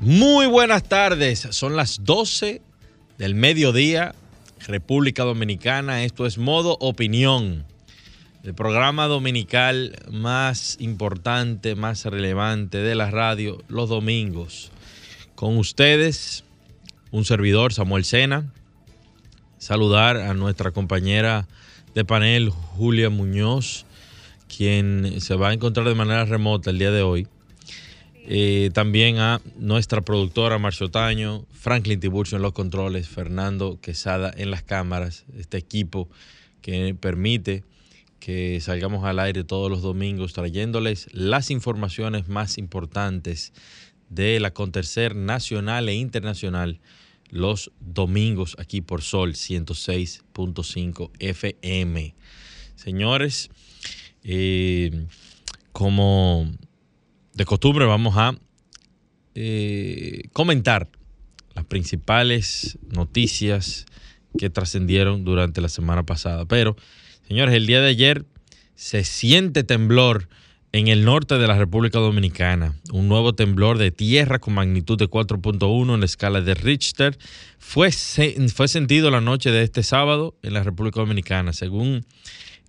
Muy buenas tardes, son las 12 del mediodía, República Dominicana, esto es Modo Opinión, el programa dominical más importante, más relevante de la radio los domingos. Con ustedes, un servidor, Samuel Sena, saludar a nuestra compañera de panel, Julia Muñoz, quien se va a encontrar de manera remota el día de hoy. Eh, también a nuestra productora Marcio Taño, Franklin Tiburcio en los controles, Fernando Quesada en las cámaras, este equipo que permite que salgamos al aire todos los domingos trayéndoles las informaciones más importantes del acontecer nacional e internacional los domingos aquí por Sol 106.5 FM. Señores, eh, como de costumbre vamos a eh, comentar las principales noticias que trascendieron durante la semana pasada. Pero, señores, el día de ayer se siente temblor en el norte de la República Dominicana. Un nuevo temblor de tierra con magnitud de 4.1 en la escala de Richter fue, fue sentido la noche de este sábado en la República Dominicana, según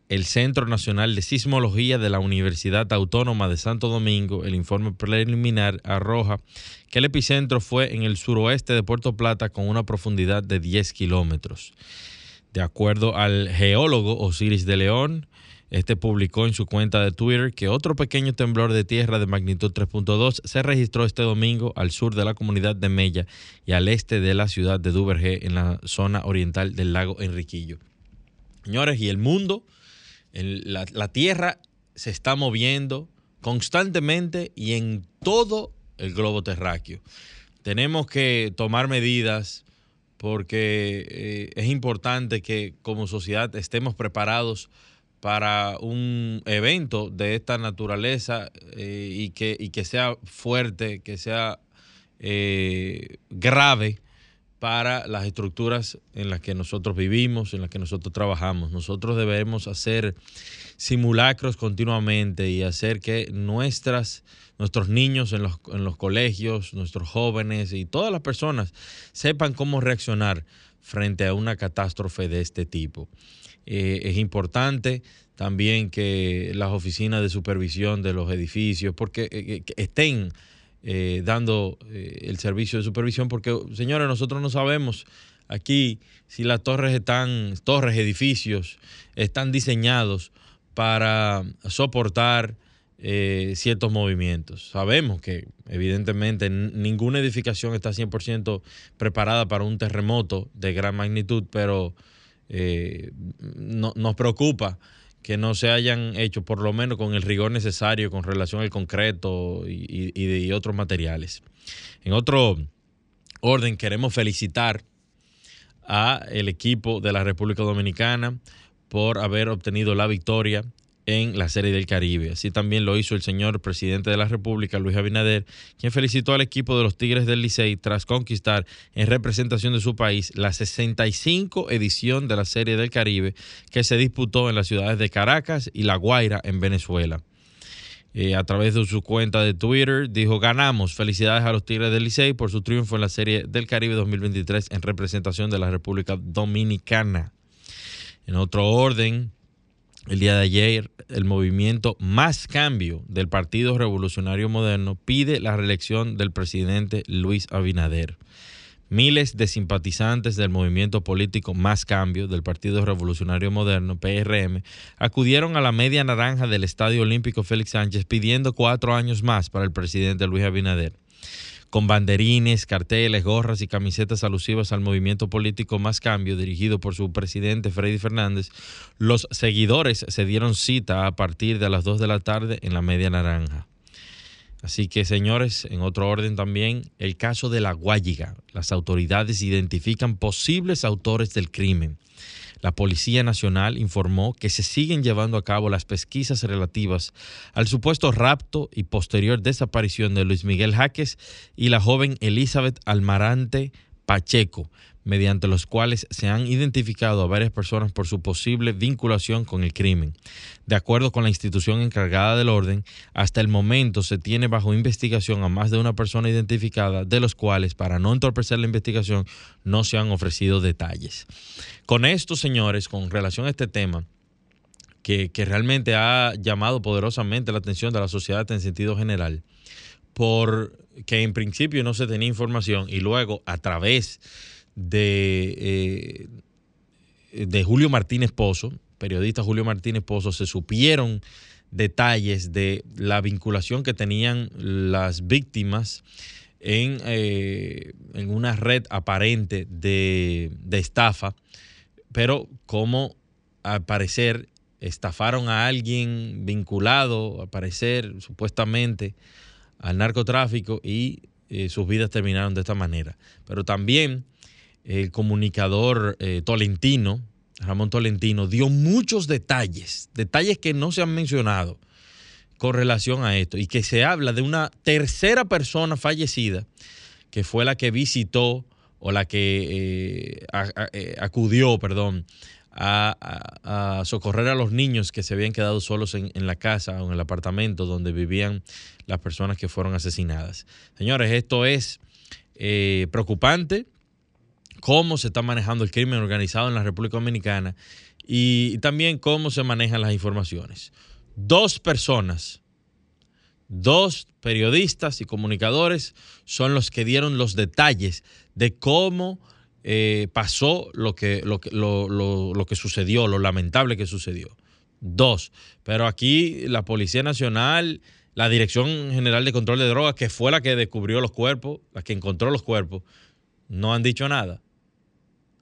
el Centro Nacional de Sismología de la Universidad Autónoma de Santo Domingo. El informe preliminar arroja que el epicentro fue en el suroeste de Puerto Plata con una profundidad de 10 kilómetros. De acuerdo al geólogo Osiris de León, este publicó en su cuenta de Twitter que otro pequeño temblor de tierra de magnitud 3.2 se registró este domingo al sur de la comunidad de Mella y al este de la ciudad de Duvergé en la zona oriental del lago Enriquillo. Señores, y el mundo, la, tierra se está moviendo constantemente y en todo el globo terráqueo. Tenemos que tomar medidas porque eh, es importante que como sociedad estemos preparados para un evento de esta naturaleza eh, y, que, y que sea fuerte, que sea eh, grave para las estructuras en las que nosotros vivimos, en las que nosotros trabajamos. Nosotros debemos hacer simulacros continuamente y hacer que nuestras, nuestros niños en los, en los colegios, nuestros jóvenes y todas las personas sepan cómo reaccionar frente a una catástrofe de este tipo. Eh, es importante también que las oficinas de supervisión de los edificios, porque eh, estén eh, dando el servicio de supervisión, porque señores, nosotros no sabemos aquí si las torres están, torres, edificios, están diseñados para soportar ciertos movimientos. Sabemos que evidentemente ninguna edificación está 100% preparada para un terremoto de gran magnitud, pero eh, no, nos preocupa que no se hayan hecho, por lo menos con el rigor necesario con relación al concreto y, otros materiales. En otro orden, queremos felicitar a el equipo de la República Dominicana por haber obtenido la victoria en la Serie del Caribe. Así también lo hizo el señor presidente de la República, Luis Abinader, quien felicitó al equipo de los Tigres del Licey tras conquistar en representación de su país la 65 edición de la Serie del Caribe que se disputó en las ciudades de Caracas y La Guaira en Venezuela. Eh, a través de su cuenta de Twitter dijo, ganamos, felicidades a los Tigres del Licey por su triunfo en la Serie del Caribe 2023 en representación de la República Dominicana. En otro orden, el día de ayer, el movimiento Más Cambio del Partido Revolucionario Moderno pide la reelección del presidente Luis Abinader. Miles de simpatizantes del movimiento político Más Cambio del Partido Revolucionario Moderno, PRM, acudieron a la media naranja del Estadio Olímpico Félix Sánchez pidiendo cuatro años más para el presidente Luis Abinader con banderines, carteles, gorras y camisetas alusivas al movimiento político Más Cambio, dirigido por su presidente Freddy Fernández, los seguidores se dieron cita a partir de las 2 de la tarde en la Media Naranja. Así que, señores, en otro orden también, el caso de la Guayiga. Las autoridades identifican posibles autores del crimen. La Policía Nacional informó que se siguen llevando a cabo las pesquisas relativas al supuesto rapto y posterior desaparición de Luis Miguel Jaques y la joven Elizabeth Almarante Pacheco, mediante los cuales se han identificado a varias personas por su posible vinculación con el crimen. De acuerdo con la institución encargada del orden, hasta el momento se tiene bajo investigación a más de una persona identificada, de los cuales, para no entorpecer la investigación, no se han ofrecido detalles. Con esto, señores, con relación a este tema, que, realmente ha llamado poderosamente la atención de la sociedad en sentido general, por que en principio no se tenía información y luego a través de, eh, de Julio Martínez Pozo, periodista Julio Martínez Pozo, se supieron detalles de la vinculación que tenían las víctimas en, eh, en una red aparente de, de, estafa, pero como al parecer estafaron a alguien vinculado, al parecer supuestamente, al narcotráfico y eh, sus vidas terminaron de esta manera. Pero también el comunicador eh, Tolentino, Ramón Tolentino, dio muchos detalles, detalles que no se han mencionado con relación a esto y que se habla de una tercera persona fallecida que fue la que visitó o la que eh, eh, acudió, perdón, a, socorrer a los niños que se habían quedado solos en, la casa o en el apartamento donde vivían las personas que fueron asesinadas. Señores, esto es preocupante cómo se está manejando el crimen organizado en la República Dominicana y también cómo se manejan las informaciones. Dos personas, dos periodistas y comunicadores son los que dieron los detalles de cómo eh, pasó lo que, lo, lo que sucedió, lo lamentable que sucedió. Dos. Pero aquí la Policía Nacional, la Dirección General de Control de Drogas, que fue la que descubrió los cuerpos, la que encontró los cuerpos, no han dicho nada.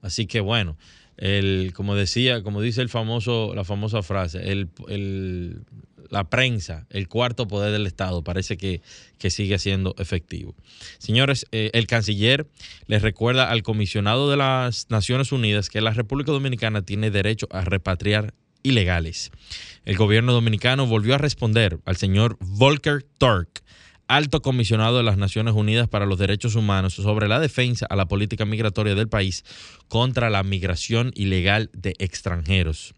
Así que bueno, el, como decía, como dice el famoso, la famosa frase, el, la prensa, el cuarto poder del Estado, parece que, sigue siendo efectivo. Señores, eh, el canciller les recuerda al comisionado de las Naciones Unidas que la República Dominicana tiene derecho a repatriar ilegales. El gobierno dominicano volvió a responder al señor Volker Turk alto comisionado de las Naciones Unidas para los Derechos Humanos sobre la defensa a la política migratoria del país contra la migración ilegal de extranjeros.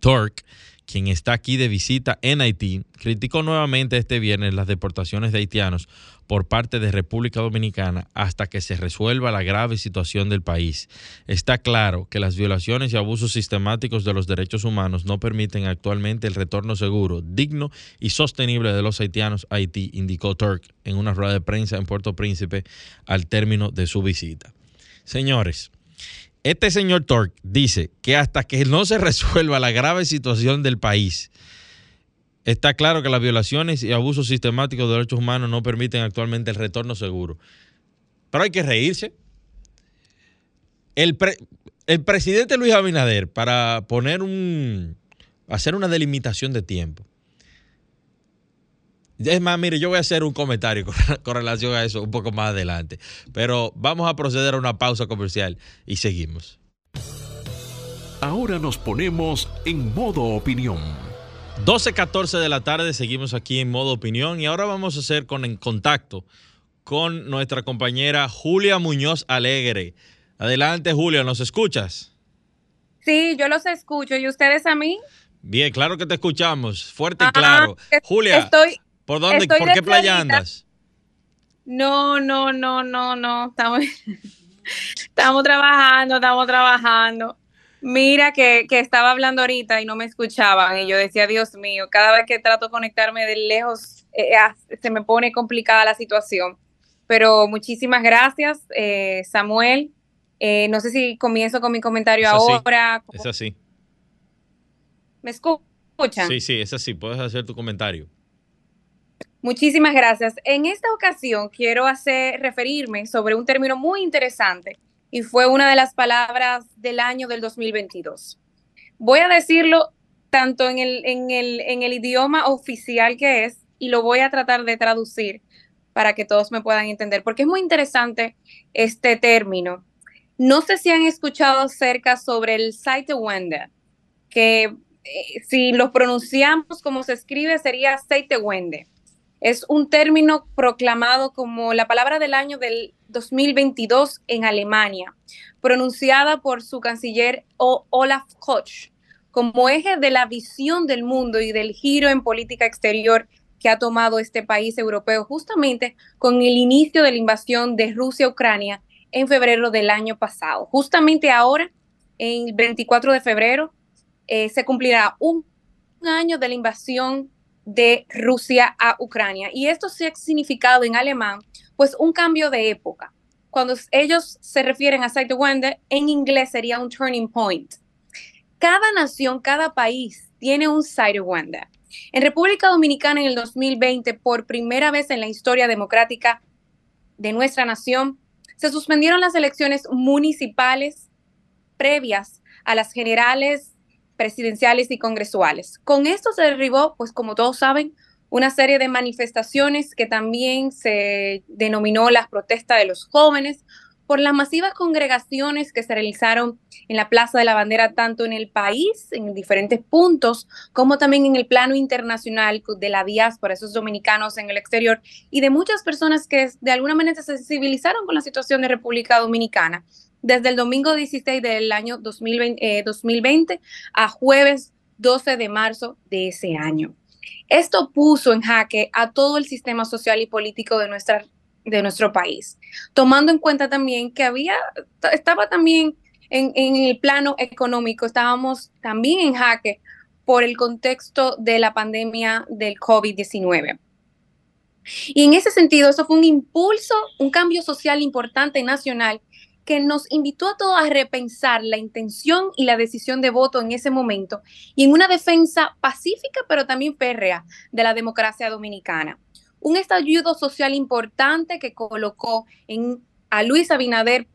Turk quien está aquí de visita en Haití, criticó nuevamente este viernes las deportaciones de haitianos por parte de República Dominicana hasta que se resuelva la grave situación del país. Está claro que las violaciones y abusos sistemáticos de los derechos humanos no permiten actualmente el retorno seguro, digno y sostenible de los haitianos a Haití, indicó Turk en una rueda de prensa en Puerto Príncipe al término de su visita. Señores, este señor Tork dice que hasta que no se resuelva la grave situación del país, está claro que las violaciones y abusos sistemáticos de derechos humanos no permiten actualmente el retorno seguro. Pero hay que reírse. El, el presidente Luis Abinader, para poner un. hacer una delimitación de tiempo, es más, mire, yo voy a hacer un comentario con, relación a eso un poco más adelante. Pero vamos a proceder a una pausa comercial y seguimos. Ahora nos ponemos en modo opinión. 12.14 de la tarde, seguimos aquí en modo opinión y ahora vamos a hacer con en contacto con nuestra compañera Julia Muñoz Alegre. Adelante, Julia, ¿nos escuchas? Sí, yo los escucho. ¿Y ustedes a mí? Bien, claro que te escuchamos, fuerte y claro. Julia, estoy, ¿Por dónde? ¿Por qué playa andas? No, no, no, no, no. Estamos, estamos trabajando, estamos trabajando. Mira que, estaba hablando ahorita y no me escuchaban y yo decía, Dios mío, cada vez que trato de conectarme de lejos eh, eh, se me pone complicada la situación. Pero muchísimas gracias, eh, Samuel. no sé si comienzo con mi comentario ahora. Es así. ¿Me escuchan? Sí, sí, es así. Puedes hacer tu comentario. Muchísimas gracias. En esta ocasión quiero hacer referirme sobre un término muy interesante y fue una de las palabras del año del 2022. Voy a decirlo tanto en el, en el, idioma oficial que es y lo voy a tratar de traducir para que todos me puedan entender, porque es muy interesante este término. No sé si han escuchado acerca sobre el site Wende, que eh, si lo pronunciamos como se escribe sería Wende. Es un término proclamado como la palabra del año del 2022 en Alemania, pronunciada por su canciller Olaf Koch como eje de la visión del mundo y del giro en política exterior que ha tomado este país europeo justamente con el inicio de la invasión de Rusia a Ucrania en febrero del año pasado. Justamente ahora, el 24 de febrero, eh, se cumplirá un año de la invasión de Rusia a Ucrania. Y esto se ha significado en alemán, pues un cambio de época. Cuando ellos se refieren a Zeitwende, en inglés sería un turning point. Cada nación, cada país tiene un Zeitwende. En República Dominicana en el 2020, por primera vez en la historia democrática de nuestra nación, se suspendieron las elecciones municipales previas a las generales presidenciales y congresuales. Con esto se derribó, pues como todos saben, una serie de manifestaciones que también se denominó las protestas de los jóvenes por las masivas congregaciones que se realizaron en la Plaza de la Bandera, tanto en el país, en diferentes puntos, como también en el plano internacional de la diáspora, esos dominicanos en el exterior, y de muchas personas que de alguna manera se sensibilizaron con la situación de República Dominicana desde el domingo 16 del año 2020, 2020 eh, a jueves 12 de marzo de ese año. Esto puso en jaque a todo el sistema social y político de, nuestra, de nuestro país, tomando en cuenta también que había, estaba también en, en el plano económico, estábamos también en jaque por el contexto de la pandemia del COVID-19. Y en ese sentido, eso fue un impulso, un cambio social importante nacional que nos invitó a todos a repensar la intención y la decisión de voto en ese momento y en una defensa pacífica pero también férrea de la democracia dominicana. Un estallido social importante que colocó en, a Luis Abinader,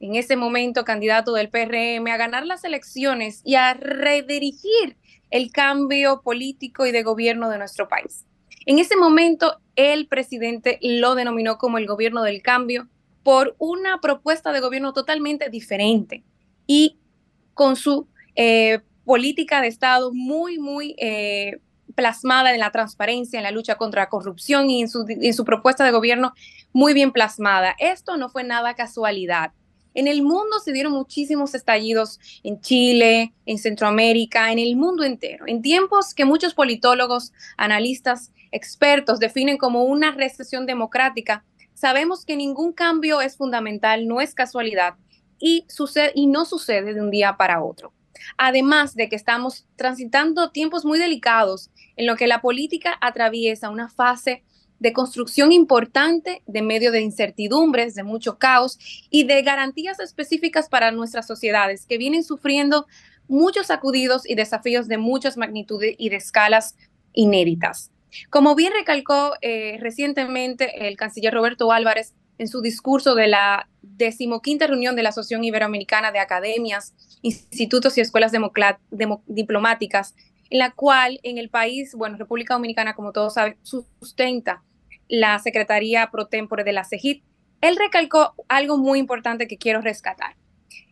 en ese momento candidato del PRM, a ganar las elecciones y a redirigir el cambio político y de gobierno de nuestro país. En ese momento, el presidente lo denominó como el gobierno del cambio por una propuesta de gobierno totalmente diferente y con su eh, política de Estado muy, muy eh, plasmada en la transparencia, en la lucha contra la corrupción y en su, en su propuesta de gobierno muy bien plasmada. Esto no fue nada casualidad. En el mundo se dieron muchísimos estallidos en Chile, en Centroamérica, en el mundo entero, en tiempos que muchos politólogos, analistas, expertos definen como una recesión democrática Sabemos que ningún cambio es fundamental, no es casualidad y, no sucede de un día para otro. Además de que estamos transitando tiempos muy delicados en lo que la política atraviesa una fase de construcción importante de medio de incertidumbres, de mucho caos y de garantías específicas para nuestras sociedades que vienen sufriendo muchos sacudidos y desafíos de muchas magnitudes y de escalas inéditas. Como bien recalcó eh, recientemente el canciller Roberto Álvarez en su discurso de la decimoquinta reunión de la Asociación Iberoamericana de Academias, Institutos y Escuelas Diplomáticas, en la cual en el país, bueno, República Dominicana, como todos saben, sustenta la Secretaría Pro Tempore de la CEGIT, él recalcó algo muy importante que quiero rescatar.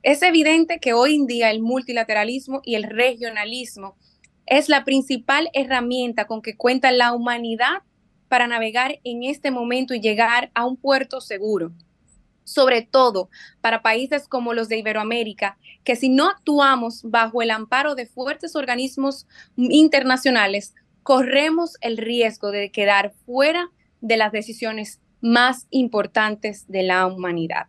Es evidente que hoy en día el multilateralismo y el regionalismo es la principal herramienta con que cuenta la humanidad para navegar en este momento y llegar a un puerto seguro. Sobre todo para países como los de Iberoamérica, que si no actuamos bajo el amparo de fuertes organismos internacionales, corremos el riesgo de quedar fuera de las decisiones más importantes de la humanidad.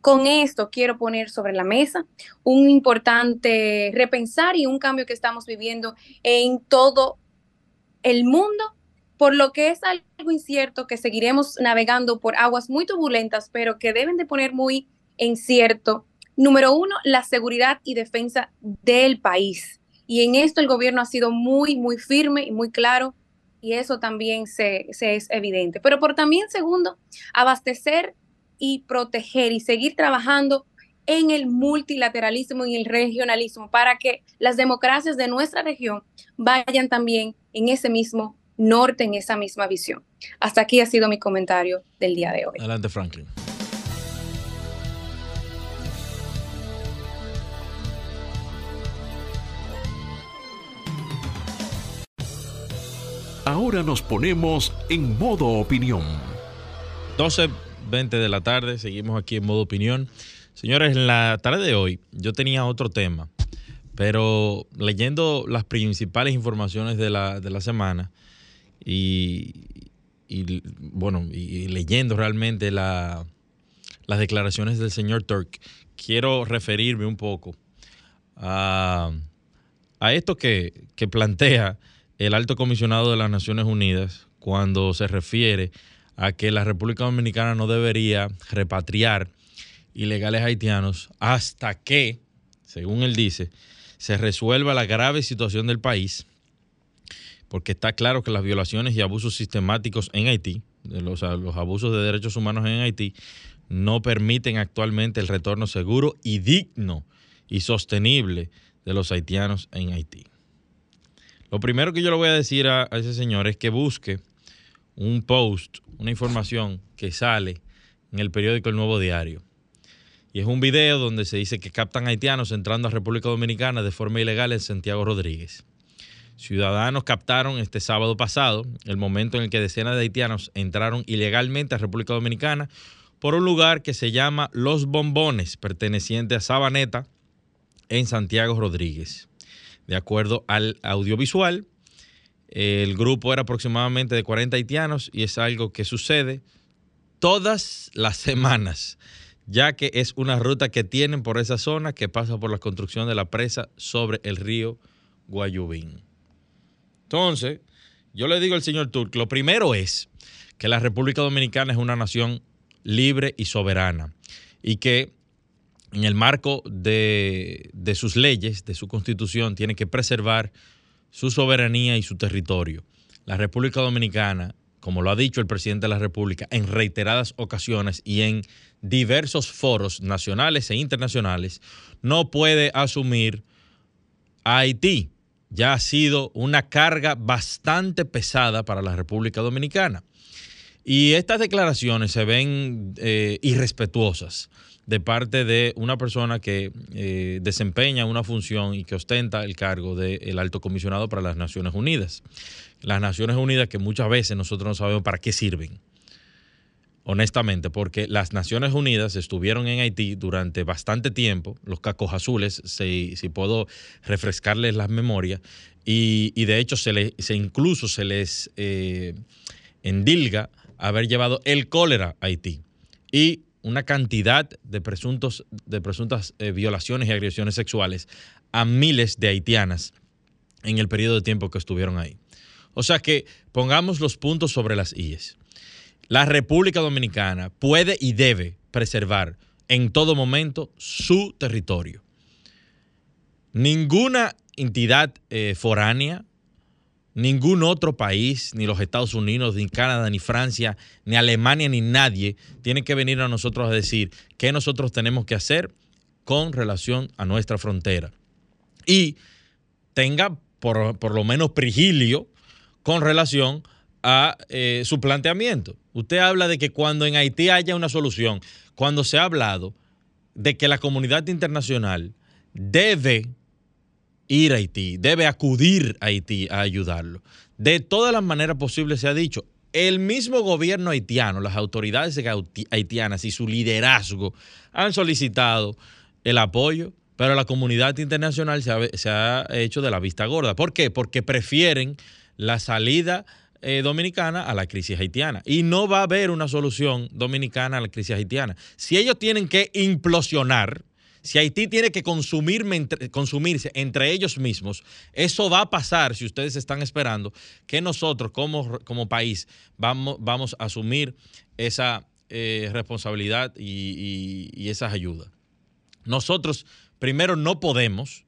Con esto quiero poner sobre la mesa un importante repensar y un cambio que estamos viviendo en todo el mundo, por lo que es algo incierto que seguiremos navegando por aguas muy turbulentas, pero que deben de poner muy en cierto, número uno, la seguridad y defensa del país. Y en esto el gobierno ha sido muy, muy firme y muy claro, y eso también se, se es evidente. Pero por también, segundo, abastecer y proteger y seguir trabajando en el multilateralismo y el regionalismo para que las democracias de nuestra región vayan también en ese mismo norte en esa misma visión. Hasta aquí ha sido mi comentario del día de hoy. Adelante, Franklin. Ahora nos ponemos en modo opinión. 12.20 de la tarde, seguimos aquí en modo opinión. Señores, en la tarde de hoy yo tenía otro tema, pero leyendo las principales informaciones de la, de la semana y, bueno, y leyendo realmente la, las declaraciones del señor Turk, quiero referirme un poco a, a esto que, que plantea el alto comisionado de las Naciones Unidas cuando se refiere a que la República Dominicana no debería repatriar ilegales haitianos hasta que, según él dice, se resuelva la grave situación del país, porque está claro que las violaciones y abusos sistemáticos en Haití, los, los abusos de derechos humanos en Haití, no permiten actualmente el retorno seguro y digno y sostenible de los haitianos en Haití. Lo primero que yo le voy a decir a, ese señor es que busque un post, una información que sale en el periódico El Nuevo Diario. Y es un video donde se dice que captan haitianos entrando a República Dominicana de forma ilegal en Santiago Rodríguez. Ciudadanos captaron este sábado pasado el momento en el que decenas de haitianos entraron ilegalmente a República Dominicana por un lugar que se llama Los Bombones, perteneciente a Sabaneta, en Santiago Rodríguez. De acuerdo al audiovisual, el grupo era aproximadamente de 40 haitianos y es algo que sucede todas las semanas, ya que es una ruta que tienen por esa zona que pasa por la construcción de la presa sobre el río Guayubín. Entonces, yo le digo al señor Turk, lo primero es que la República Dominicana es una nación libre y soberana y que en el marco de, sus leyes, de su constitución, tiene que preservar su soberanía y su territorio. La República Dominicana, como lo ha dicho el presidente de la República en reiteradas ocasiones y en diversos foros nacionales e internacionales, no puede asumir a Haití. Ya ha sido una carga bastante pesada para la República Dominicana. Y estas declaraciones se ven eh, irrespetuosas de parte de una persona que eh, desempeña una función y que ostenta el cargo del alto comisionado para las Naciones Unidas. Las Naciones Unidas que muchas veces nosotros no sabemos para qué sirven. Honestamente, porque las Naciones Unidas estuvieron en Haití durante bastante tiempo, los cacos azules, si, puedo refrescarles las memorias, y, de hecho se, se incluso se les eh, endilga haber llevado el cólera a Haití. Y una cantidad de, presuntos, de presuntas eh, violaciones y agresiones sexuales a miles de haitianas en el periodo de tiempo que estuvieron ahí. O sea que pongamos los puntos sobre las IES. La República Dominicana puede y debe preservar en todo momento su territorio. Ninguna entidad eh, foránea Ningún otro país, ni los Estados Unidos, ni Canadá, ni Francia, ni Alemania, ni nadie tiene que venir a nosotros a decir qué nosotros tenemos que hacer con relación a nuestra frontera. Y tenga por, lo menos prigilio con relación a eh, su planteamiento. Usted habla de que cuando en Haití haya una solución, cuando se ha hablado de que la comunidad internacional debe ir a Haití, debe acudir a Haití a ayudarlo. De todas las maneras posibles se ha dicho, el mismo gobierno haitiano, las autoridades haitianas y su liderazgo han solicitado el apoyo, pero la comunidad internacional se ha, hecho de la vista gorda. ¿Por qué? Porque prefieren la salida eh, dominicana a la crisis haitiana. Y no va a haber una solución dominicana a la crisis haitiana. Si ellos tienen que implosionar, si Haití tiene que consumirse entre ellos mismos, eso va a pasar si ustedes están esperando que nosotros como, como país vamos, vamos a asumir esa eh, responsabilidad y, y esas ayudas. Nosotros primero no podemos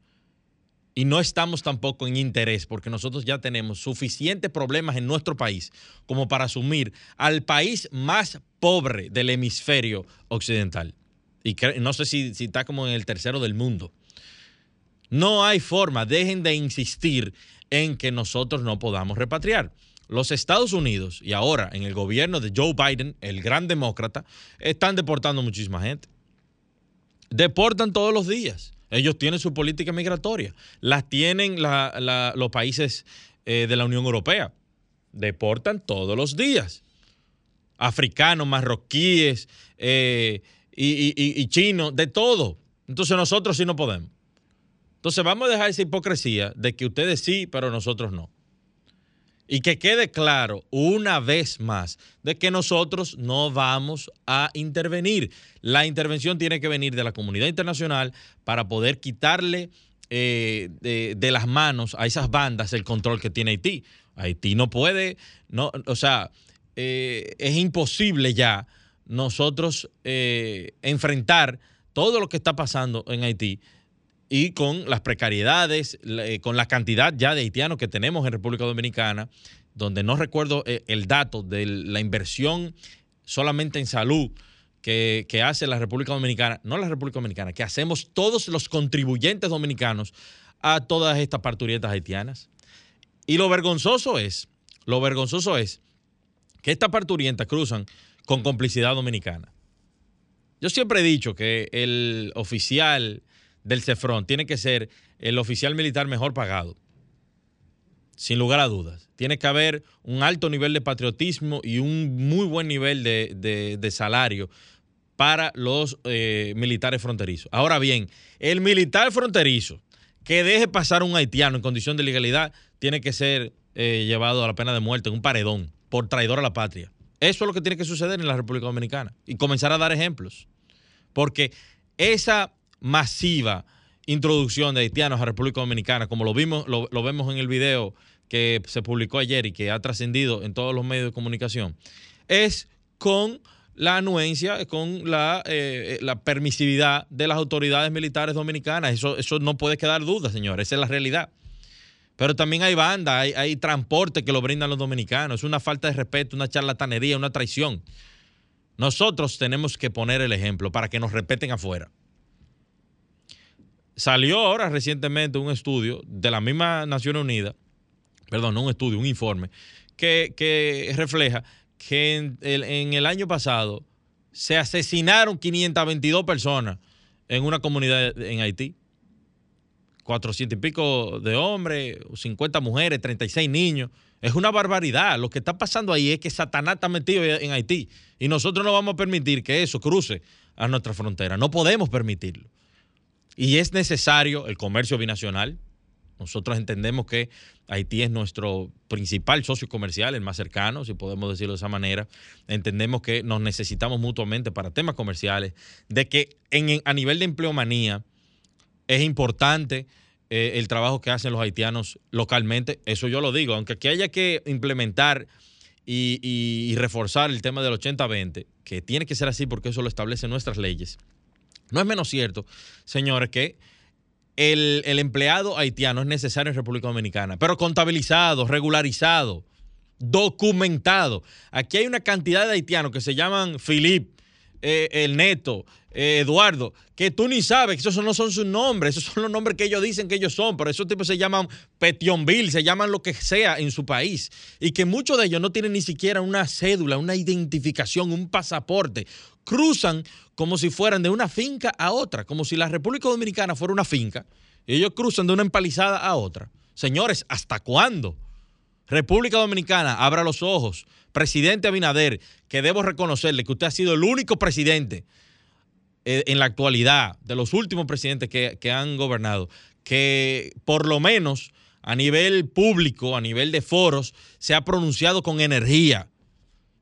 y no estamos tampoco en interés porque nosotros ya tenemos suficientes problemas en nuestro país como para asumir al país más pobre del hemisferio occidental y no sé si, está como en el tercero del mundo. No hay forma, dejen de insistir en que nosotros no podamos repatriar. los Estados Unidos y ahora en el gobierno de Joe Biden, el gran demócrata, están deportando muchísima gente. Deportan todos los días. Ellos tienen su política migratoria. Las tienen los países eh, de la Unión Europea. Deportan todos los días. Africanos, marroquíes eh, y chinos, de todo. Entonces nosotros sí no podemos. Entonces vamos a dejar esa hipocresía de que ustedes sí, pero nosotros no. Y que quede claro una vez más de que nosotros no vamos a intervenir. La intervención tiene que venir de la comunidad internacional para poder quitarle eh, de, las manos a esas bandas el control que tiene Haití. Haití no puede, no, o sea, eh, es imposible ya nosotros eh, enfrentar todo lo que está pasando en Haití y con las precariedades, eh, con la cantidad ya de haitianos que tenemos en República Dominicana, donde no recuerdo eh, el dato de la inversión solamente en salud que, hace la República Dominicana, no la República Dominicana, que hacemos todos los contribuyentes dominicanos a todas estas parturientas haitianas. Y lo vergonzoso es, lo vergonzoso es que estas parturientas cruzan con complicidad dominicana. Yo siempre he dicho que el oficial del CEFRON tiene que ser el oficial militar mejor pagado. Sin lugar a dudas. Tiene que haber un alto nivel de patriotismo y un muy buen nivel de, salario para los eh, militares fronterizos. Ahora bien, el militar fronterizo que deje pasar un haitiano en condición de legalidad tiene que ser eh, llevado a la pena de muerte en un paredón por traidor a la patria. Eso es lo que tiene que suceder en la República Dominicana y comenzar a dar ejemplos. Porque esa masiva introducción de haitianos a República Dominicana, como lo vimos, lo, vemos en el video que se publicó ayer y que ha trascendido en todos los medios de comunicación, es con la anuencia, con la, eh, la, permisividad de las autoridades militares dominicanas. Eso, eso no puede quedar duda, señores, esa es la realidad. Pero también hay banda, hay, transporte que lo brindan los dominicanos. Es una falta de respeto, una charlatanería, una traición. Nosotros tenemos que poner el ejemplo para que nos respeten afuera. Salió ahora recientemente un estudio de la misma Naciones Unidas, perdón, no un estudio, un informe, que, refleja que en el, año pasado se asesinaron 522 personas en una comunidad en Haití. 400 y pico de hombres, 50 mujeres, 36 niños. Es una barbaridad. Lo que está pasando ahí es que Satanás está metido en Haití y nosotros no vamos a permitir que eso cruce a nuestra frontera. No podemos permitirlo. Y es necesario el comercio binacional. Nosotros entendemos que Haití es nuestro principal socio comercial, el más cercano, si podemos decirlo de esa manera. Entendemos que nos necesitamos mutuamente para temas comerciales, de que a nivel de empleomanía es importante eh, el trabajo que hacen los haitianos localmente. Eso yo lo digo, aunque aquí haya que implementar y, reforzar el tema del 80-20, que tiene que ser así porque eso lo establecen nuestras leyes no es menos cierto, señores, que el, empleado haitiano es necesario en República Dominicana, pero contabilizado, regularizado, documentado. Aquí hay una cantidad de haitianos que se llaman Philip, eh, el Neto, eh, Eduardo, que tú ni sabes, que esos no son sus nombres, esos son los nombres que ellos dicen que ellos son, pero esos tipos se llaman Petionville, se llaman lo que sea en su país, y que muchos de ellos no tienen ni siquiera una cédula, una identificación, un pasaporte, cruzan como si fueran de una finca a otra, como si la República Dominicana fuera una finca, y ellos cruzan de una empalizada a otra. Señores, ¿hasta cuándo? República Dominicana, abra los ojos. Presidente Abinader, que debo reconocerle que usted ha sido el único presidente eh, en la actualidad, de los últimos presidentes que, han gobernado, que por lo menos a nivel público, a nivel de foros, se ha pronunciado con energía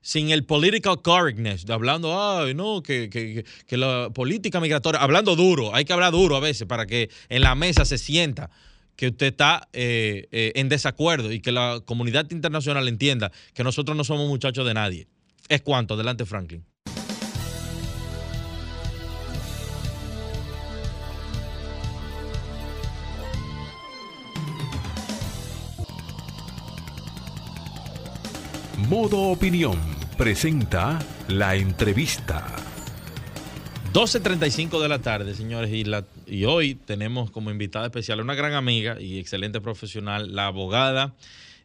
sin el political correctness, de hablando, ay, no, que, la política migratoria, hablando duro, hay que hablar duro a veces para que en la mesa se sienta que usted está eh, eh, en desacuerdo y que la comunidad internacional entienda que nosotros no somos muchachos de nadie. Es cuanto, adelante Franklin. Modo Opinión presenta la entrevista. 12.35 de la tarde, señores, y, y hoy tenemos como invitada especial a una gran amiga y excelente profesional, la abogada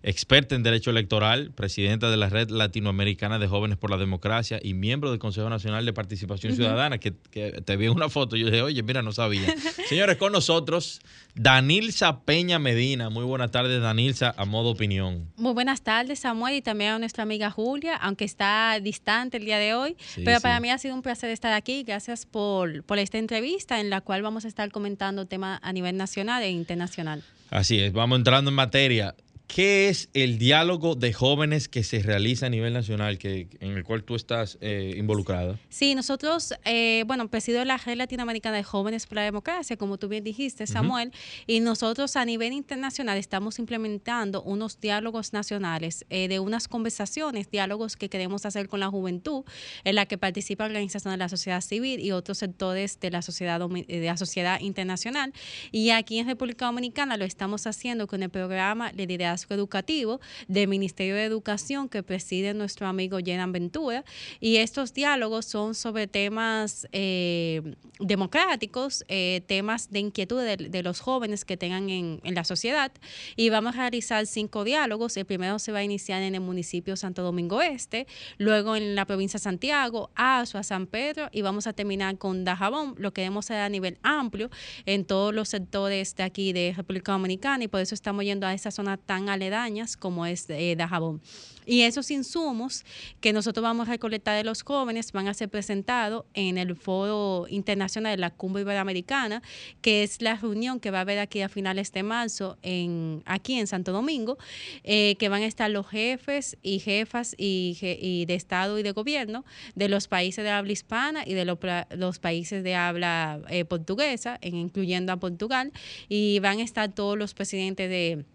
experta en derecho electoral, presidenta de la Red Latinoamericana de Jóvenes por la Democracia y miembro del Consejo Nacional de Participación Ciudadana, que, te vi en una foto y yo dije, oye, mira, no sabía. Señores, con nosotros, Danilza Peña Medina. Muy buenas tardes, Danilza, a modo opinión. Muy buenas tardes, Samuel, y también a nuestra amiga Julia, aunque está distante el día de hoy, pero para mí ha sido un placer estar aquí. Gracias por, por esta entrevista en la cual vamos a estar comentando temas a nivel nacional e internacional. Así es, vamos entrando en materia. ¿Qué es el diálogo de jóvenes que se realiza a nivel nacional, que, en el cual tú estás eh, involucrada? Sí, nosotros, eh, bueno, presido la Red Latinoamericana de Jóvenes por la Democracia, como tú bien dijiste, Samuel, y nosotros a nivel internacional estamos implementando unos diálogos nacionales eh, de unas conversaciones, diálogos que queremos hacer con la juventud, en la que participa organizaciones de la sociedad civil y otros sectores de la sociedad, de la sociedad internacional. Y aquí en República Dominicana lo estamos haciendo con el programa de liderazgo educativo del Ministerio de Educación que preside nuestro amigo Jenan Ventura. Y estos diálogos son sobre temas eh, democráticos, eh, temas de inquietud de, los jóvenes que tengan en, la sociedad. Y vamos a realizar cinco diálogos. El primero se va a iniciar en el municipio Santo Domingo Este, luego en la provincia de Santiago, Azua, San Pedro y vamos a terminar con Dajabón. Lo queremos hacer a nivel amplio en todos los sectores de aquí de República Dominicana y por eso estamos yendo a esa zona tan aledañas como es eh, Dajabón. Y esos insumos que nosotros vamos a recolectar de los jóvenes van a ser presentados en el Foro Internacional de la Cumbre Iberoamericana, que es la reunión que va a haber aquí a finales de marzo en, aquí en Santo Domingo, eh, que van a estar los jefes y jefas y, de Estado y de gobierno de los países de habla hispana y de los, países de habla eh, portuguesa, incluyendo a Portugal, y van a estar todos los presidentes de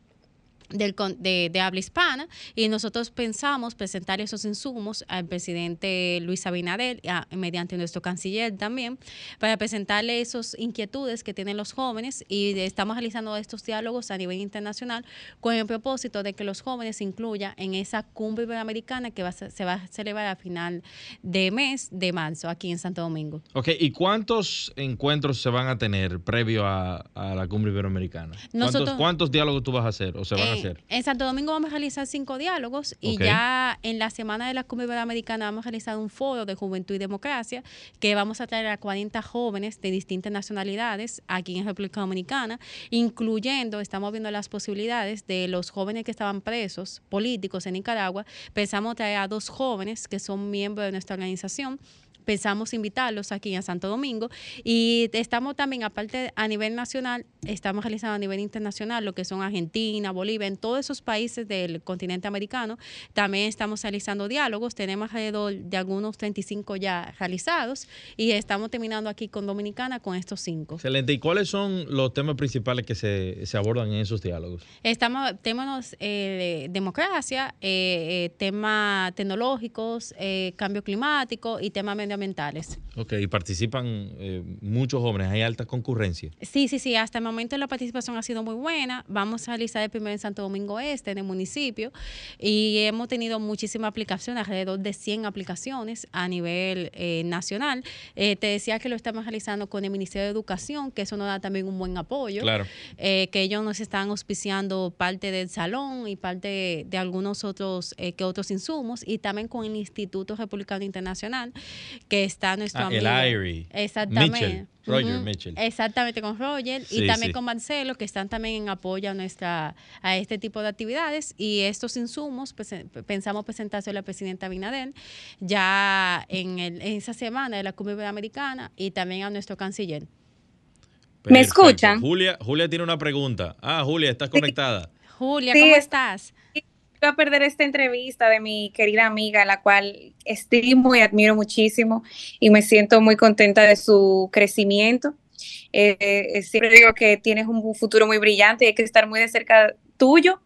del, de, de, habla hispana y nosotros pensamos presentar esos insumos al presidente Luis Abinader mediante nuestro canciller también para presentarle esas inquietudes que tienen los jóvenes y estamos realizando estos diálogos a nivel internacional con el propósito de que los jóvenes se incluyan en esa cumbre iberoamericana que va se va a celebrar a final de mes de marzo aquí en Santo Domingo. Ok, ¿y cuántos encuentros se van a tener previo a, la cumbre iberoamericana? ¿Cuántos, ¿Cuántos, diálogos tú vas a hacer o se van a en Santo Domingo vamos a realizar cinco diálogos y ya en la semana de la Cumbre Iberoamericana vamos a realizar un foro de juventud y democracia que vamos a traer a 40 jóvenes de distintas nacionalidades aquí en República Dominicana, incluyendo, estamos viendo las posibilidades de los jóvenes que estaban presos políticos en Nicaragua. Pensamos traer a dos jóvenes que son miembros de nuestra organización pensamos invitarlos aquí en Santo Domingo y estamos también, aparte a nivel nacional, estamos realizando a nivel internacional lo que son Argentina, Bolivia, en todos esos países del continente americano. También estamos realizando diálogos, tenemos alrededor de algunos 35 ya realizados y estamos terminando aquí con Dominicana con estos cinco. Excelente. ¿Y cuáles son los temas principales que se, se abordan en esos diálogos? Estamos, temas eh, democracia, eh, eh, temas tecnológicos, eh, cambio climático y temas medioambientales Ok, y participan eh, muchos jóvenes, ¿hay alta concurrencia? Sí, sí, sí, hasta el momento la participación ha sido muy buena. Vamos a realizar el primero en Santo Domingo Este, en el municipio, y hemos tenido muchísimas aplicaciones, alrededor de 100 aplicaciones a nivel eh, nacional. Eh, te decía que lo estamos realizando con el Ministerio de Educación, que eso nos da también un buen apoyo. Claro. que ellos nos están auspiciando parte del salón y parte de, algunos otros, que otros insumos, y también con el Instituto Republicano Internacional, que está nuestro ah, amigo. El Irie. Exactamente. Roger Mitchell. Exactamente, con Roger y también con Marcelo, que están también en apoyo a, nuestra, a este tipo de actividades. Y estos insumos pues, eh, pensamos presentárselo a la presidenta Binader ya en, el, en esa semana de la Cumbre Americana y también a nuestro canciller. ¿Me escuchan? Julia, Julia tiene una pregunta. Ah, Julia, ¿estás conectada? Julia, ¿cómo estás? A perder esta entrevista de mi querida amiga, la cual estimo y admiro muchísimo y me siento muy contenta de su crecimiento. Eh, eh, siempre digo que tienes un futuro muy brillante y hay que estar muy de cerca tuyo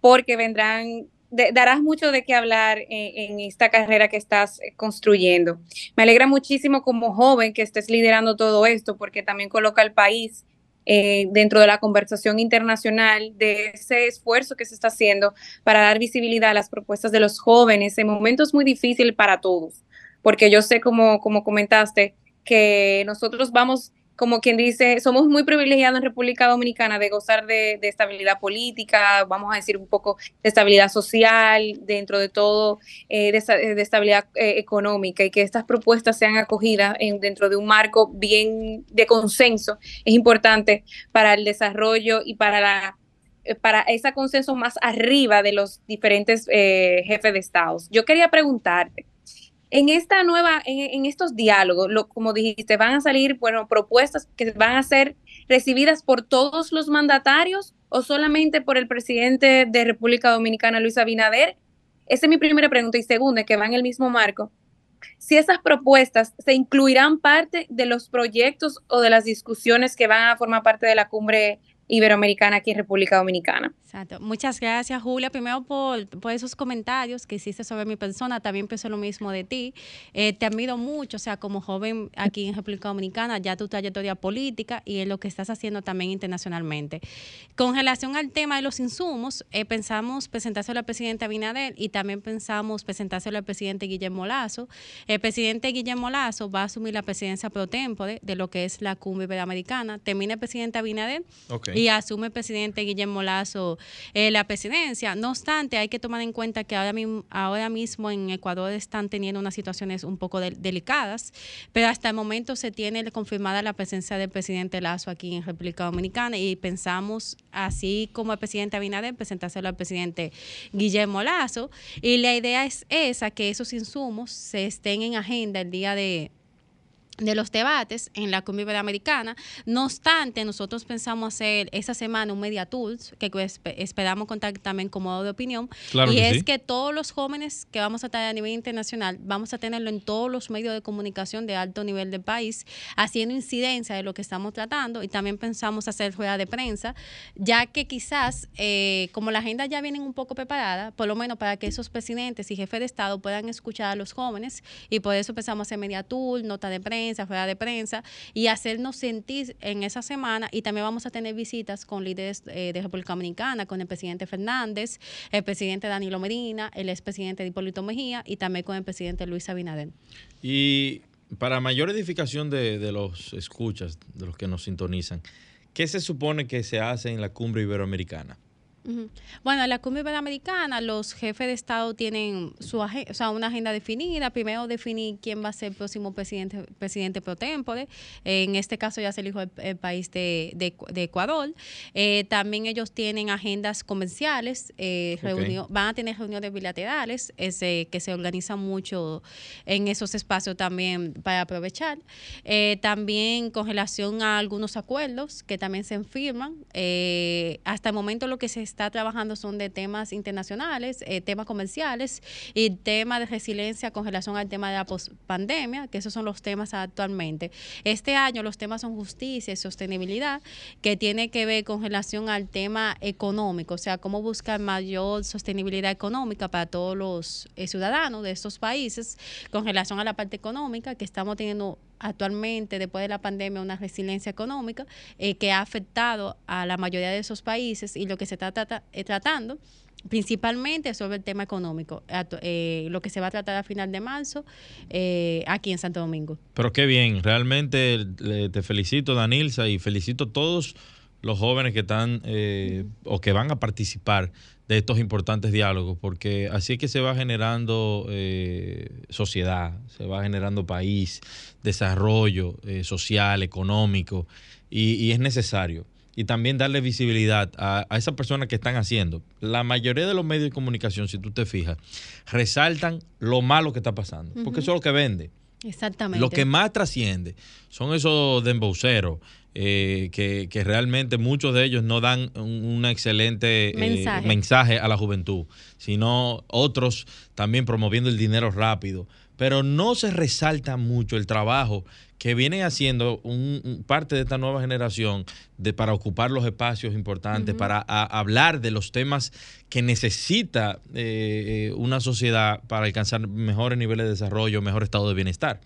porque vendrán, darás mucho de qué hablar en, en, esta carrera que estás eh, construyendo. Me alegra muchísimo como joven que estés liderando todo esto porque también coloca al país eh, dentro de la conversación internacional de ese esfuerzo que se está haciendo para dar visibilidad a las propuestas de los jóvenes en momentos muy difíciles para todos, porque yo sé, como, como comentaste, que nosotros vamos como quien dice, somos muy privilegiados en República Dominicana de gozar de, estabilidad política, vamos a decir un poco de estabilidad social, dentro de todo, eh, de, estabilidad eh, económica y que estas propuestas sean acogidas en, dentro de un marco bien de consenso es importante para el desarrollo y para la eh, para ese consenso más arriba de los diferentes jefes de estados. Yo quería preguntarte, en esta nueva, en, estos diálogos, lo, como dijiste, van a salir, bueno, propuestas que van a ser recibidas por todos los mandatarios o solamente por el presidente de República Dominicana, Luis Abinader. Esa es mi primera pregunta. Y segunda, que va en el mismo marco. Si esas propuestas se incluirán parte de los proyectos o de las discusiones que van a formar parte de la cumbre iberoamericana aquí en República Dominicana. Exacto. Muchas gracias, Julia. Primero por, esos comentarios que hiciste sobre mi persona. También pensé lo mismo de ti. Eh, te admiro mucho, o sea, como joven aquí en República Dominicana, ya tu trayectoria política y en lo que estás haciendo también internacionalmente. Con relación al tema de los insumos, eh, pensamos presentárselo al presidente Abinader y también pensamos presentárselo al presidente Guillermo Lazo. El presidente Guillermo Lazo va a asumir la presidencia pro tempore de lo que es la cumbre iberoamericana. Termina el presidente Abinader y asume el presidente Guillermo Lazo eh, la presidencia. No obstante, hay que tomar en cuenta que ahora mismo, ahora mismo en Ecuador están teniendo unas situaciones un poco delicadas, pero hasta el momento se tiene confirmada la presencia del presidente Lazo aquí en República Dominicana y pensamos, así como el presidente Abinader, presentárselo al presidente Guillermo Lazo. Y la idea es esa, que esos insumos se estén en agenda el día de de los debates en la Cumbre Iberoamericana. No obstante, nosotros pensamos hacer esa semana un media tools que esperamos contar también como modo de opinión. y es que todos los jóvenes que vamos a tener a nivel internacional, vamos a tenerlo en todos los medios de comunicación de alto nivel del país, haciendo incidencia de lo que estamos tratando y también pensamos hacer rueda de prensa, ya que quizás, eh, como la agenda ya viene un poco preparada, por lo menos para que esos presidentes y jefes de Estado puedan escuchar a los jóvenes y por eso pensamos hacer media tool, nota de prensa, fuera de prensa y hacernos sentir en esa semana y también vamos a tener visitas con líderes eh, de República Dominicana, con el presidente Fernández, el presidente Danilo Medina, el expresidente Hipólito Mejía y también con el presidente Luis Abinader. Y para mayor edificación de los escuchas, de los que nos sintonizan, ¿qué se supone que se hace en la cumbre iberoamericana? Bueno, en la cumbre iberoamericana los jefes de Estado tienen su o sea, una agenda definida. Primero definir quién va a ser el próximo presidente, presidente pro tempore. en este caso ya se eligió el, país de, Ecuador. Eh, también ellos tienen agendas comerciales, eh, van a tener reuniones bilaterales ese, que se organizan mucho en esos espacios también para aprovechar. Eh, también con relación a algunos acuerdos que también se firman. hasta el momento lo que se está trabajando son de temas internacionales, eh, temas comerciales y temas de resiliencia con relación al tema de la pandemia, que esos son los temas actualmente. Este año los temas son justicia y sostenibilidad, que tiene que ver con relación al tema económico, o sea, cómo buscar mayor sostenibilidad económica para todos los eh, ciudadanos de estos países con relación a la parte económica, que estamos teniendo actualmente, después de la pandemia, una resiliencia económica eh, que ha afectado a la mayoría de esos países y lo que se está eh, tratando principalmente sobre el tema económico, eh, lo que se va a tratar a final de marzo aquí en Santo Domingo. Pero qué bien, realmente te felicito, Danilza, y felicito a todos los jóvenes que están o que van a participar de estos importantes diálogos, porque así es que se va generando eh, sociedad, se va generando país, desarrollo eh, social, económico, y, es necesario. Y también darle visibilidad a, esas personas que están haciendo. La mayoría de los medios de comunicación, si tú te fijas, resaltan lo malo que está pasando, porque eso es lo que vende. Exactamente. Lo que más trasciende son esos dembauceros, eh, que, realmente muchos de ellos no dan un, excelente eh, mensaje. a la juventud, sino otros también promoviendo el dinero rápido. Pero no se resalta mucho el trabajo que viene haciendo un, parte de esta nueva generación de, para ocupar los espacios importantes, para hablar de los temas que necesita eh, una sociedad para alcanzar mejores niveles de desarrollo, mejor estado de bienestar.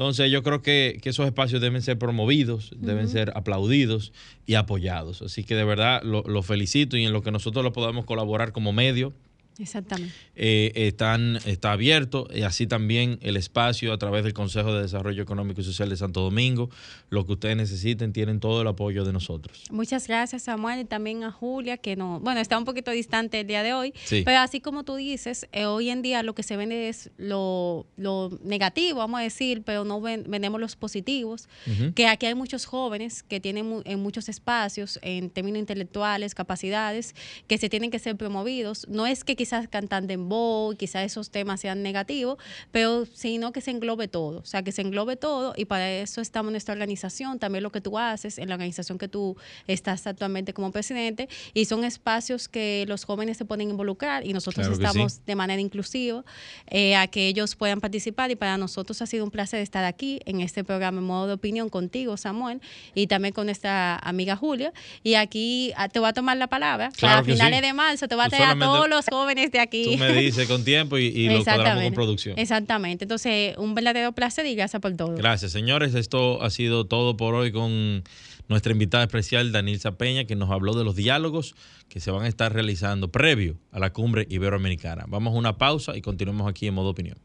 Entonces yo creo que, esos espacios deben ser promovidos, deben ser aplaudidos y apoyados. Así que de verdad lo, felicito y en lo que nosotros lo podamos colaborar como medio, Exactamente. Eh, están, está abierto, y así también el espacio a través del Consejo de Desarrollo Económico y Social de Santo Domingo. Lo que ustedes necesiten, tienen todo el apoyo de nosotros. Muchas gracias, Samuel, y también a Julia, que no, bueno, está un poquito distante el día de hoy, Sí. pero así como tú dices, eh, hoy en día lo que se vende es lo, lo negativo, vamos a decir, pero no ven- vendemos los positivos, Ujú. que aquí hay muchos jóvenes que tienen mu- en muchos espacios, en términos intelectuales, capacidades, que se tienen que ser promovidos. No es que quizás cantan dembow, quizás esos temas sean negativos, pero sino que se englobe todo, o sea, que se englobe todo y para eso estamos en nuestra organización, también lo que tú haces en la organización que tú estás actualmente como presidente y son espacios que los jóvenes se pueden involucrar y nosotros Claro estamos sí. de manera inclusiva eh, a que ellos puedan participar y para nosotros ha sido un placer estar aquí en este programa en modo de opinión contigo, Samuel, y también con nuestra amiga Julia. Y aquí ah, te voy a tomar la palabra. Claro para finales sí. de marzo te voy a traer a todos los jóvenes de aquí. Tú me dices con tiempo y, y lo cuadramos con producción. Exactamente. Entonces, un verdadero placer y gracias por todo. Gracias, señores. Esto ha sido todo por hoy con nuestra invitada especial, Danilza Peña, que nos habló de los diálogos que se van a estar realizando previo a la cumbre iberoamericana. Vamos a una pausa y continuamos aquí en modo opinión.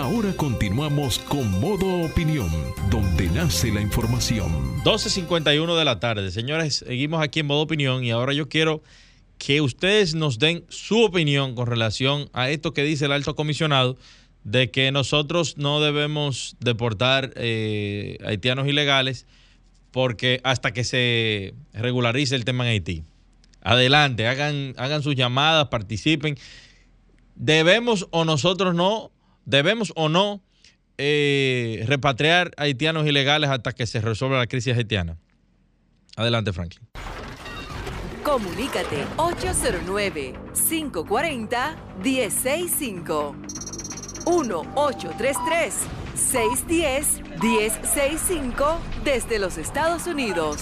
Ahora continuamos con modo opinión, donde nace la información. 12.51 de la tarde. Señores, seguimos aquí en modo opinión y ahora yo quiero que ustedes nos den su opinión con relación a esto que dice el alto comisionado de que nosotros no debemos deportar eh, haitianos ilegales porque hasta que se regularice el tema en Haití. Adelante, hagan, hagan sus llamadas, participen. ¿Debemos o nosotros no, debemos o no eh, repatriar haitianos ilegales hasta que se resuelva la crisis haitiana? Adelante, Franklin. Comunícate 809-540-1065. 1-833-610-1065 desde los Estados Unidos.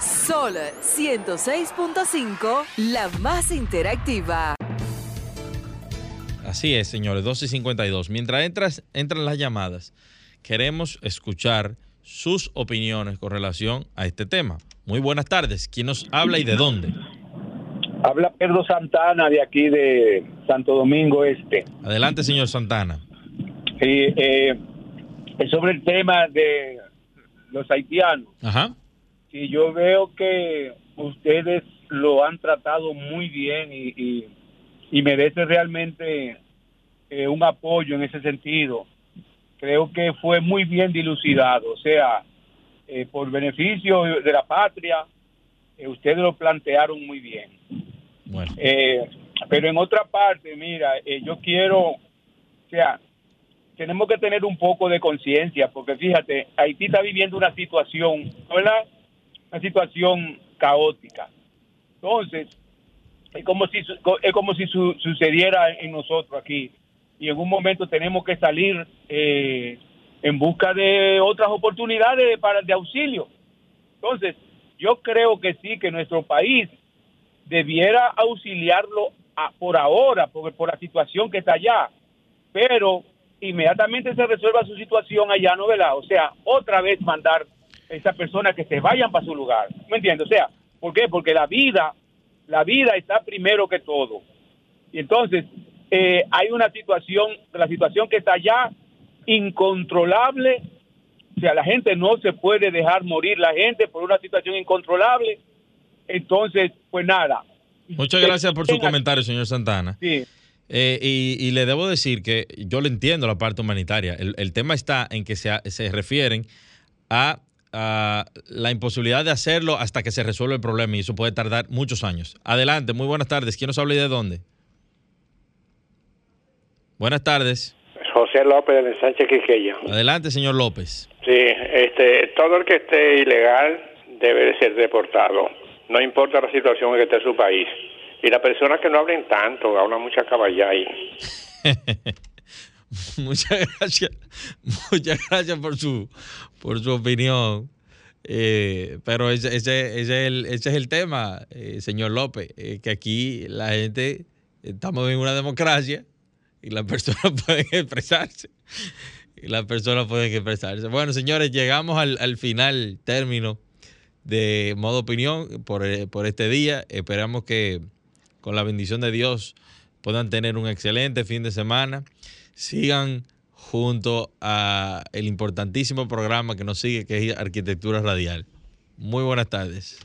Sol 106.5, la más interactiva. Así es, señores, 12 y 52. Mientras entras, entran las llamadas, queremos escuchar sus opiniones con relación a este tema. Muy buenas tardes. ¿Quién nos habla y de dónde? Habla Pedro Santana de aquí de Santo Domingo Este. Adelante, señor Santana. Y, eh, es sobre el tema de los haitianos. Ajá. Y yo veo que ustedes lo han tratado muy bien y, y, y merece realmente eh, un apoyo en ese sentido. Creo que fue muy bien dilucidado, o sea, eh, por beneficio de la patria, eh, ustedes lo plantearon muy bien. Bueno, Eh, pero en otra parte, mira, eh, yo quiero, o sea, tenemos que tener un poco de conciencia, porque fíjate, Haití está viviendo una situación, ¿verdad? Una situación caótica. Entonces, es como si, es como si su- sucediera en nosotros aquí. Y en un momento tenemos que salir eh, en busca de otras oportunidades para de auxilio. Entonces, yo creo que sí, que nuestro país debiera auxiliarlo a- por ahora, por, por la situación que está allá, pero inmediatamente se resuelva su situación allá, ¿no, verdad? O sea, otra vez mandar a esas personas que se vayan para su lugar, ¿me entiendes? O sea, ¿por qué? Porque la vida, la vida está primero que todo. Y entonces, eh, hay una situación, la situación que está allá, incontrolable, o sea, la gente no se puede dejar morir la gente por una situación incontrolable, entonces, pues nada. muchas gracias por su comentario, señor Santana. Sí. Eh, y, y le debo decir que yo le entiendo la parte humanitaria. El, el tema está en que se, se refieren a, a la imposibilidad de hacerlo hasta que se resuelva el problema y eso puede tardar muchos años. Adelante, muy buenas tardes. ¿Quién nos habla y de dónde? Buenas tardes. José López del Sánchez Quiqueya. Adelante, señor López. Sí, este, todo el que esté ilegal debe de ser deportado. No importa la situación en que esté su país. Y las personas que no hablen tanto, hablan mucha caballá ahí. muchas gracias. Muchas gracias por su, por su opinión. Eh, pero ese, ese, ese es el, ese es el tema, eh, señor López, eh, que aquí la gente, estamos en una democracia y las personas pueden expresarse. las personas pueden expresarse. Bueno, señores, llegamos al, al final, término de modo opinión por, eh, por este día. Esperamos que con la bendición de Dios puedan tener un excelente fin de semana. Sigan junto a el importantísimo programa que nos sigue, que es Arquitectura Radial. Muy buenas tardes.